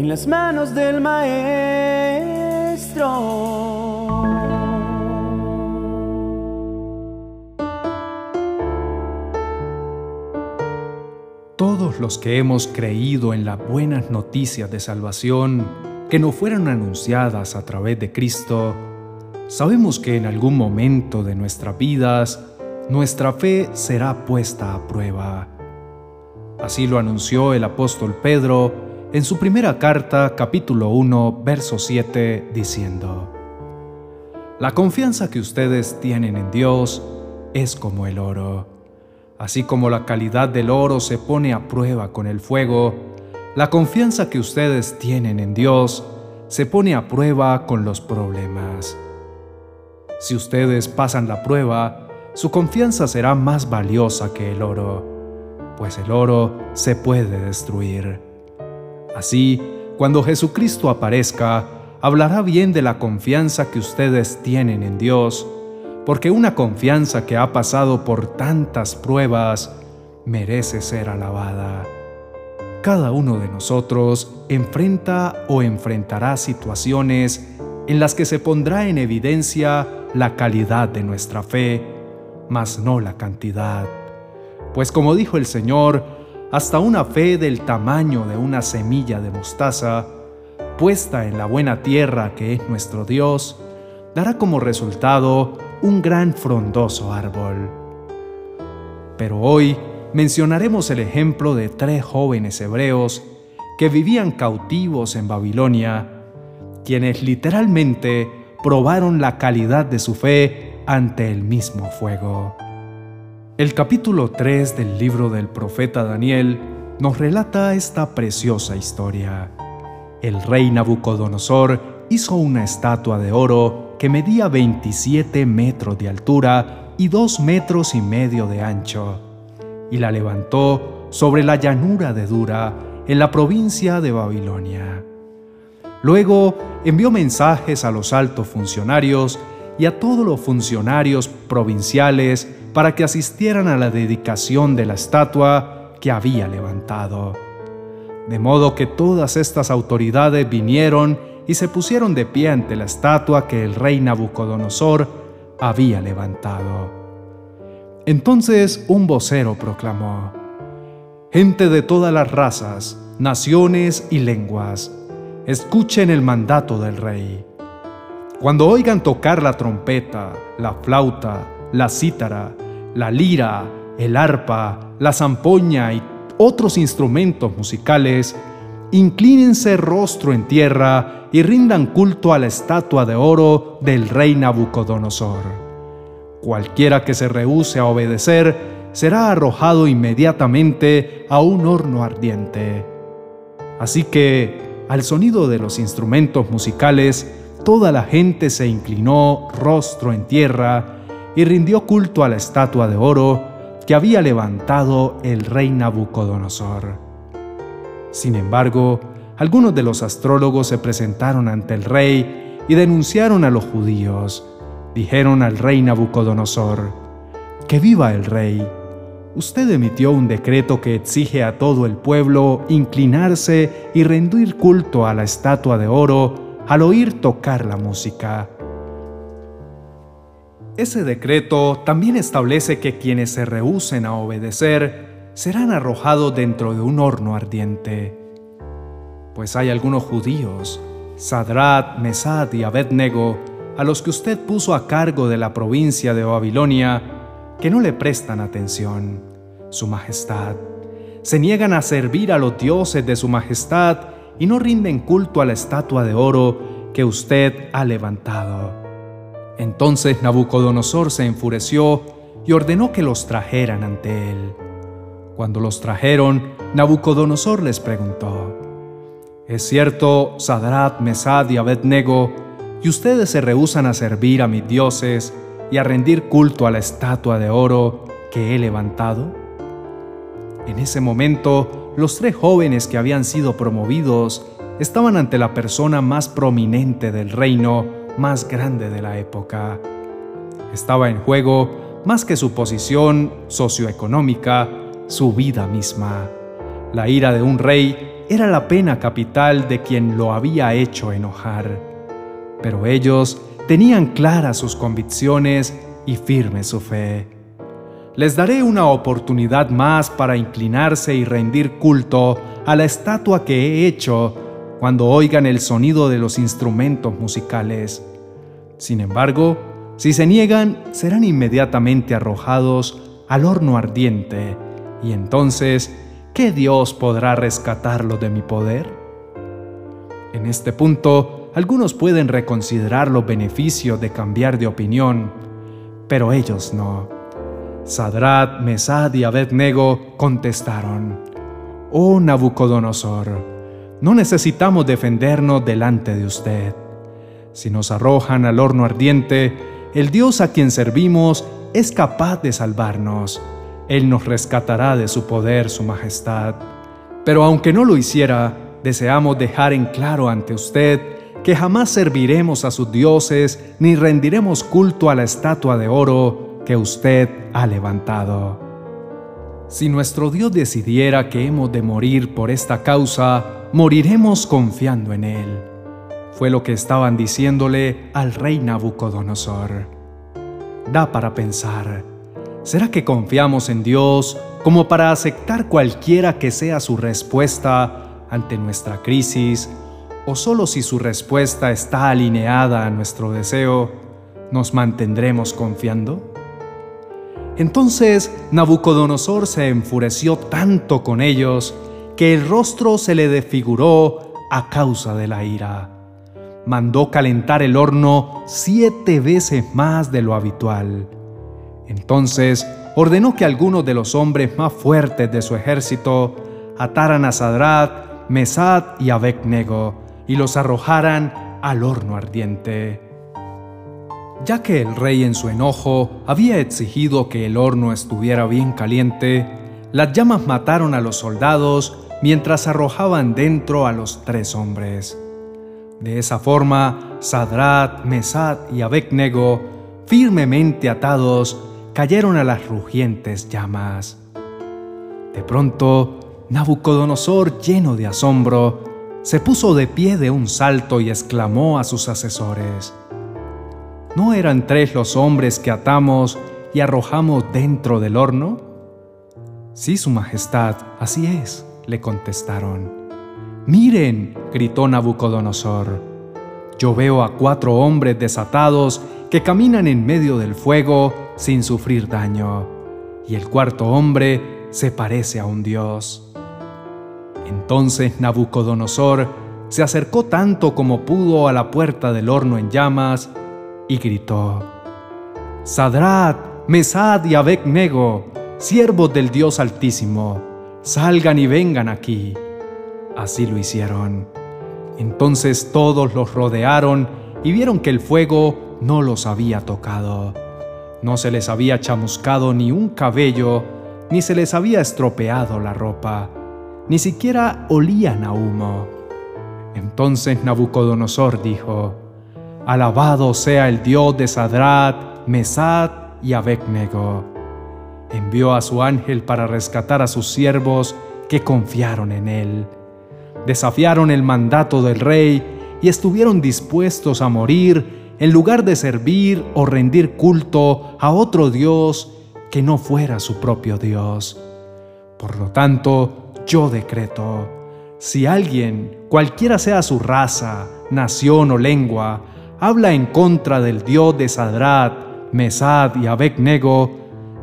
en las manos del Maestro. Todos los que hemos creído en las buenas noticias de salvación que nos fueron anunciadas a través de Cristo, sabemos que en algún momento de nuestras vidas nuestra fe será puesta a prueba. Así lo anunció el apóstol Pedro en su primera carta capítulo 1 verso 7 diciendo, La confianza que ustedes tienen en Dios es como el oro. Así como la calidad del oro se pone a prueba con el fuego, la confianza que ustedes tienen en Dios se pone a prueba con los problemas. Si ustedes pasan la prueba, su confianza será más valiosa que el oro, pues el oro se puede destruir. Así, cuando Jesucristo aparezca, hablará bien de la confianza que ustedes tienen en Dios, porque una confianza que ha pasado por tantas pruebas merece ser alabada. Cada uno de nosotros enfrenta o enfrentará situaciones en las que se pondrá en evidencia la calidad de nuestra fe mas no la cantidad. Pues como dijo el Señor, hasta una fe del tamaño de una semilla de mostaza, puesta en la buena tierra que es nuestro Dios, dará como resultado un gran frondoso árbol. Pero hoy mencionaremos el ejemplo de tres jóvenes hebreos que vivían cautivos en Babilonia, quienes literalmente probaron la calidad de su fe ante el mismo fuego. El capítulo 3 del libro del profeta Daniel nos relata esta preciosa historia. El rey Nabucodonosor hizo una estatua de oro que medía 27 metros de altura y 2 metros y medio de ancho, y la levantó sobre la llanura de Dura, en la provincia de Babilonia. Luego envió mensajes a los altos funcionarios y a todos los funcionarios provinciales para que asistieran a la dedicación de la estatua que había levantado. De modo que todas estas autoridades vinieron y se pusieron de pie ante la estatua que el rey Nabucodonosor había levantado. Entonces un vocero proclamó, Gente de todas las razas, naciones y lenguas, escuchen el mandato del rey. Cuando oigan tocar la trompeta, la flauta, la cítara, la lira, el arpa, la zampoña y otros instrumentos musicales, inclínense rostro en tierra y rindan culto a la estatua de oro del rey Nabucodonosor. Cualquiera que se rehúse a obedecer será arrojado inmediatamente a un horno ardiente. Así que, al sonido de los instrumentos musicales, toda la gente se inclinó rostro en tierra y rindió culto a la estatua de oro que había levantado el rey Nabucodonosor. Sin embargo, algunos de los astrólogos se presentaron ante el rey y denunciaron a los judíos. Dijeron al rey Nabucodonosor, Que viva el rey. Usted emitió un decreto que exige a todo el pueblo inclinarse y rendir culto a la estatua de oro al oír tocar la música. Ese decreto también establece que quienes se rehúsen a obedecer serán arrojados dentro de un horno ardiente. Pues hay algunos judíos, Sadrat, Mesad y Abednego, a los que usted puso a cargo de la provincia de Babilonia, que no le prestan atención. Su Majestad. Se niegan a servir a los dioses de Su Majestad y no rinden culto a la estatua de oro que usted ha levantado. Entonces Nabucodonosor se enfureció y ordenó que los trajeran ante él. Cuando los trajeron, Nabucodonosor les preguntó, ¿Es cierto, Sadrat, Mesad y Abednego, y ustedes se rehusan a servir a mis dioses y a rendir culto a la estatua de oro que he levantado? En ese momento, los tres jóvenes que habían sido promovidos estaban ante la persona más prominente del reino más grande de la época. Estaba en juego, más que su posición socioeconómica, su vida misma. La ira de un rey era la pena capital de quien lo había hecho enojar. Pero ellos tenían claras sus convicciones y firme su fe. Les daré una oportunidad más para inclinarse y rendir culto a la estatua que he hecho cuando oigan el sonido de los instrumentos musicales. Sin embargo, si se niegan, serán inmediatamente arrojados al horno ardiente, y entonces, ¿qué Dios podrá rescatarlo de mi poder? En este punto, algunos pueden reconsiderar los beneficios de cambiar de opinión, pero ellos no. Sadrat, Mesad y Abednego contestaron, Oh Nabucodonosor, no necesitamos defendernos delante de usted. Si nos arrojan al horno ardiente, el Dios a quien servimos es capaz de salvarnos. Él nos rescatará de su poder, su majestad. Pero aunque no lo hiciera, deseamos dejar en claro ante usted que jamás serviremos a sus dioses ni rendiremos culto a la estatua de oro que usted ha levantado. Si nuestro Dios decidiera que hemos de morir por esta causa, moriremos confiando en Él. Fue lo que estaban diciéndole al rey Nabucodonosor da para pensar. ¿Será que confiamos en Dios como para aceptar cualquiera que sea su respuesta ante nuestra crisis? ¿O solo si su respuesta está alineada a nuestro deseo, nos mantendremos confiando? Entonces Nabucodonosor se enfureció tanto con ellos que el rostro se le desfiguró a causa de la ira mandó calentar el horno siete veces más de lo habitual. Entonces ordenó que algunos de los hombres más fuertes de su ejército ataran a Sadrat, Mesad y Abednego y los arrojaran al horno ardiente. Ya que el rey en su enojo había exigido que el horno estuviera bien caliente, las llamas mataron a los soldados mientras arrojaban dentro a los tres hombres. De esa forma, Sadrat, Mesad y Abednego, firmemente atados, cayeron a las rugientes llamas. De pronto, Nabucodonosor, lleno de asombro, se puso de pie de un salto y exclamó a sus asesores, ¿No eran tres los hombres que atamos y arrojamos dentro del horno? Sí, Su Majestad, así es, le contestaron. Miren, gritó Nabucodonosor, yo veo a cuatro hombres desatados que caminan en medio del fuego sin sufrir daño, y el cuarto hombre se parece a un dios. Entonces Nabucodonosor se acercó tanto como pudo a la puerta del horno en llamas y gritó, Sadrat, Mesad y Abednego, siervos del Dios Altísimo, salgan y vengan aquí. Así lo hicieron. Entonces todos los rodearon y vieron que el fuego no los había tocado. No se les había chamuscado ni un cabello, ni se les había estropeado la ropa, ni siquiera olían a humo. Entonces Nabucodonosor dijo, Alabado sea el Dios de Sadrat, Mesad y Abednego. Envió a su ángel para rescatar a sus siervos que confiaron en él desafiaron el mandato del rey y estuvieron dispuestos a morir en lugar de servir o rendir culto a otro Dios que no fuera su propio Dios. Por lo tanto, yo decreto, si alguien, cualquiera sea su raza, nación o lengua, habla en contra del Dios de Sadrat, Mesad y Abednego,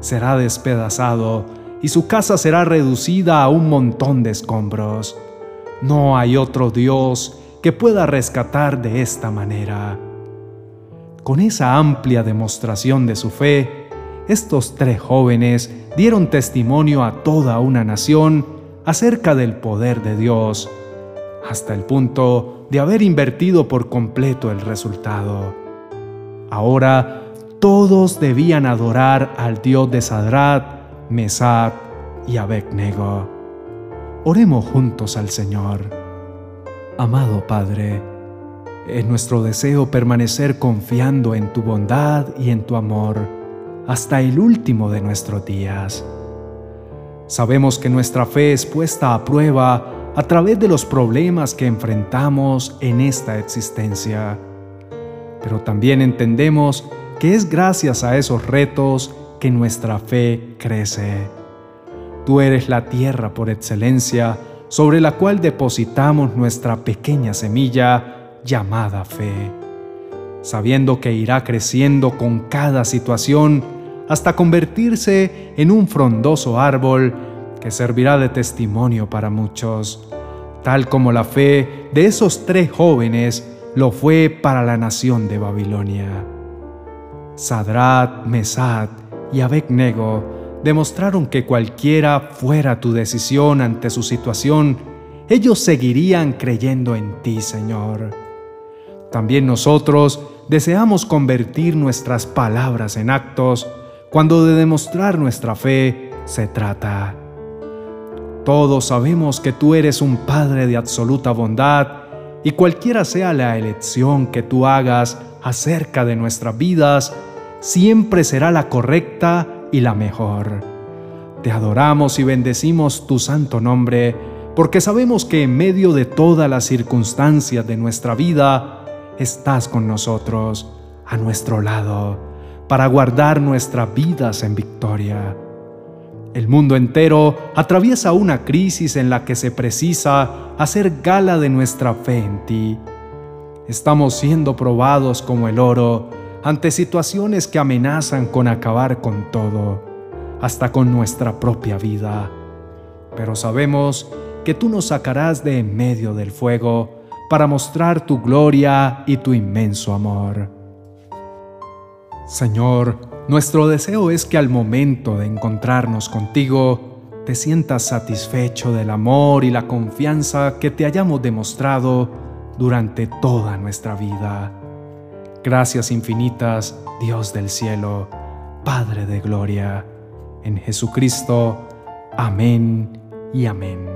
será despedazado y su casa será reducida a un montón de escombros. No hay otro Dios que pueda rescatar de esta manera. Con esa amplia demostración de su fe, estos tres jóvenes dieron testimonio a toda una nación acerca del poder de Dios, hasta el punto de haber invertido por completo el resultado. Ahora todos debían adorar al Dios de Sadrat, Mesad y Abednego. Oremos juntos al Señor. Amado Padre, es nuestro deseo permanecer confiando en tu bondad y en tu amor hasta el último de nuestros días. Sabemos que nuestra fe es puesta a prueba a través de los problemas que enfrentamos en esta existencia. Pero también entendemos que es gracias a esos retos que nuestra fe crece. Tú eres la tierra por excelencia sobre la cual depositamos nuestra pequeña semilla llamada fe, sabiendo que irá creciendo con cada situación hasta convertirse en un frondoso árbol que servirá de testimonio para muchos, tal como la fe de esos tres jóvenes lo fue para la nación de Babilonia. Sadrat, Mesad y Abednego demostraron que cualquiera fuera tu decisión ante su situación, ellos seguirían creyendo en ti, Señor. También nosotros deseamos convertir nuestras palabras en actos cuando de demostrar nuestra fe se trata. Todos sabemos que tú eres un Padre de absoluta bondad y cualquiera sea la elección que tú hagas acerca de nuestras vidas, siempre será la correcta y la mejor. Te adoramos y bendecimos tu santo nombre, porque sabemos que en medio de todas las circunstancias de nuestra vida, estás con nosotros, a nuestro lado, para guardar nuestras vidas en victoria. El mundo entero atraviesa una crisis en la que se precisa hacer gala de nuestra fe en ti. Estamos siendo probados como el oro ante situaciones que amenazan con acabar con todo, hasta con nuestra propia vida. Pero sabemos que tú nos sacarás de en medio del fuego para mostrar tu gloria y tu inmenso amor. Señor, nuestro deseo es que al momento de encontrarnos contigo, te sientas satisfecho del amor y la confianza que te hayamos demostrado durante toda nuestra vida. Gracias infinitas, Dios del cielo, Padre de gloria, en Jesucristo. Amén y amén.